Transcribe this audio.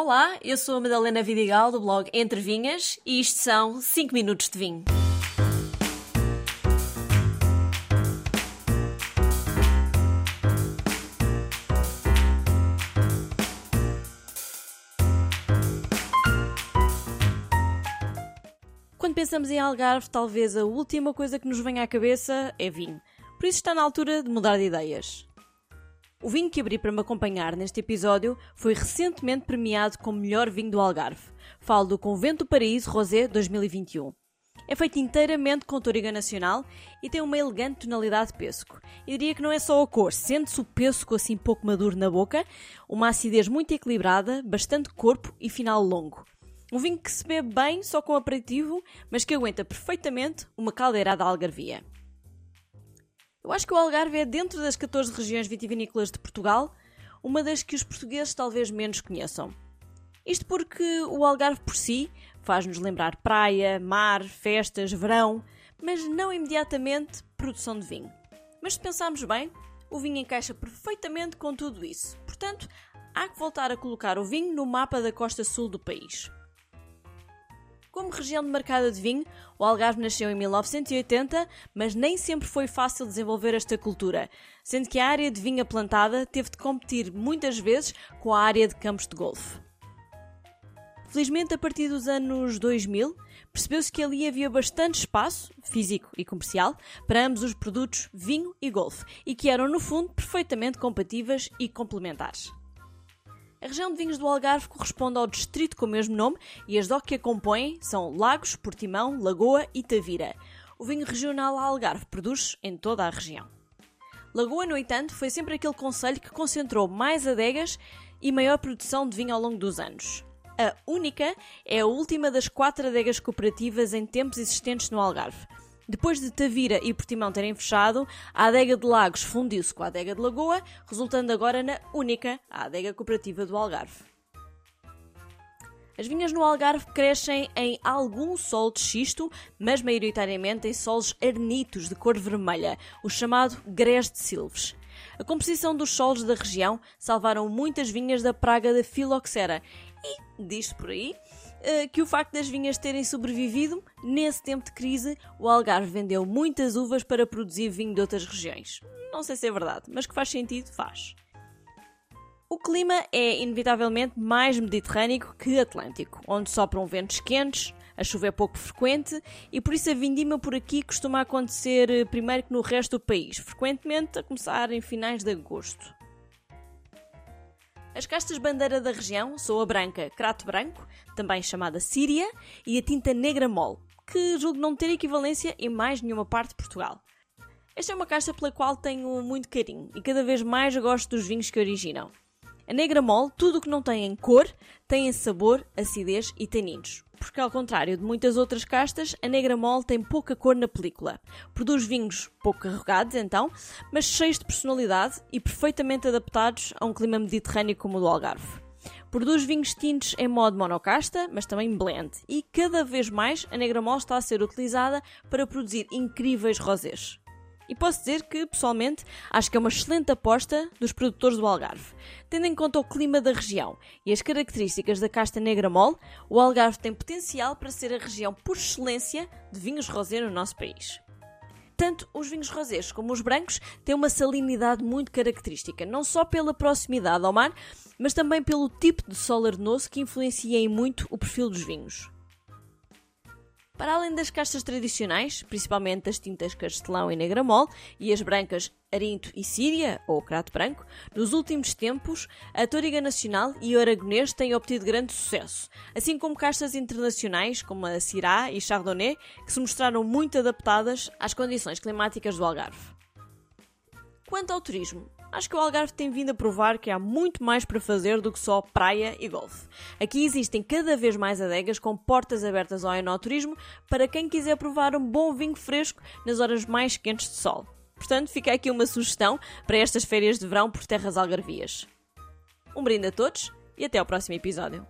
Olá, eu sou a Madalena Vidigal do blog Entre Vinhas e isto são 5 minutos de vinho. Quando pensamos em Algarve, talvez a última coisa que nos venha à cabeça é vinho. Por isso está na altura de mudar de ideias. O vinho que abri para me acompanhar neste episódio foi recentemente premiado como melhor vinho do Algarve. Falo do Convento Paraíso Rosé 2021. É feito inteiramente com Toriga Nacional e tem uma elegante tonalidade de pêssego. E diria que não é só a cor, sente-se o pêssego assim pouco maduro na boca, uma acidez muito equilibrada, bastante corpo e final longo. Um vinho que se bebe bem só com aperitivo, mas que aguenta perfeitamente uma caldeirada algarvia. Eu acho que o Algarve é, dentro das 14 regiões vitivinícolas de Portugal, uma das que os portugueses talvez menos conheçam. Isto porque o Algarve por si faz-nos lembrar praia, mar, festas, verão, mas não imediatamente produção de vinho. Mas se pensarmos bem, o vinho encaixa perfeitamente com tudo isso. Portanto, há que voltar a colocar o vinho no mapa da costa sul do país. Como região demarcada de vinho, o Algarve nasceu em 1980, mas nem sempre foi fácil desenvolver esta cultura, sendo que a área de vinha plantada teve de competir muitas vezes com a área de campos de golfe. Felizmente, a partir dos anos 2000, percebeu-se que ali havia bastante espaço, físico e comercial, para ambos os produtos vinho e golfe, e que eram, no fundo, perfeitamente compatíveis e complementares. A região de vinhos do Algarve corresponde ao distrito com o mesmo nome e as DOC que a compõem são Lagos, Portimão, Lagoa e Tavira. O vinho regional Algarve produz em toda a região. Lagoa, no entanto, foi sempre aquele conselho que concentrou mais adegas e maior produção de vinho ao longo dos anos. A Única é a última das quatro adegas cooperativas em tempos existentes no Algarve. Depois de Tavira e Portimão terem fechado, a adega de Lagos fundiu-se com a adega de Lagoa, resultando agora na única, adega cooperativa do Algarve. As vinhas no Algarve crescem em algum solo de xisto, mas maioritariamente em solos arenitos de cor vermelha, o chamado grés de silves. A composição dos solos da região salvaram muitas vinhas da praga da filoxera e, diz por aí, que o facto das vinhas terem sobrevivido, nesse tempo de crise, o Algarve vendeu muitas uvas para produzir vinho de outras regiões. Não sei se é verdade, mas que faz sentido, faz. O clima é inevitavelmente mais mediterrâneo que atlântico, onde sopram ventos quentes, a chuva é pouco frequente e por isso a vindima por aqui costuma acontecer eh, primeiro que no resto do país, frequentemente a começar em finais de agosto. As castas bandeira da região são a branca Crato Branco, também chamada Síria, e a tinta negra mole, que julgo não ter equivalência em mais nenhuma parte de Portugal. Esta é uma casta pela qual tenho muito carinho e cada vez mais gosto dos vinhos que originam. A negra mole, tudo o que não tem em cor, tem em sabor, acidez e taninos porque ao contrário de muitas outras castas, a negra mole tem pouca cor na película. Produz vinhos pouco carregados, então, mas cheios de personalidade e perfeitamente adaptados a um clima mediterrâneo como o do Algarve. Produz vinhos tintos em modo monocasta, mas também blend, e cada vez mais a negra mole está a ser utilizada para produzir incríveis rosés. E posso dizer que, pessoalmente, acho que é uma excelente aposta dos produtores do Algarve. Tendo em conta o clima da região e as características da casta negra mole, o Algarve tem potencial para ser a região por excelência de vinhos rosé no nosso país. Tanto os vinhos rosés como os brancos têm uma salinidade muito característica, não só pela proximidade ao mar, mas também pelo tipo de solo arenoso que influencia em muito o perfil dos vinhos. Para além das castas tradicionais, principalmente as tintas Castelão e Negramol e as brancas Arinto e Síria, ou Crato Branco, nos últimos tempos, a Toriga Nacional e o Aragonês têm obtido grande sucesso, assim como castas internacionais como a Syrah e Chardonnay, que se mostraram muito adaptadas às condições climáticas do Algarve. Quanto ao turismo, acho que o Algarve tem vindo a provar que há muito mais para fazer do que só praia e golfe. Aqui existem cada vez mais adegas com portas abertas ao enoturismo para quem quiser provar um bom vinho fresco nas horas mais quentes de sol. Portanto, fica aqui uma sugestão para estas férias de verão por terras algarvias. Um brinde a todos e até ao próximo episódio.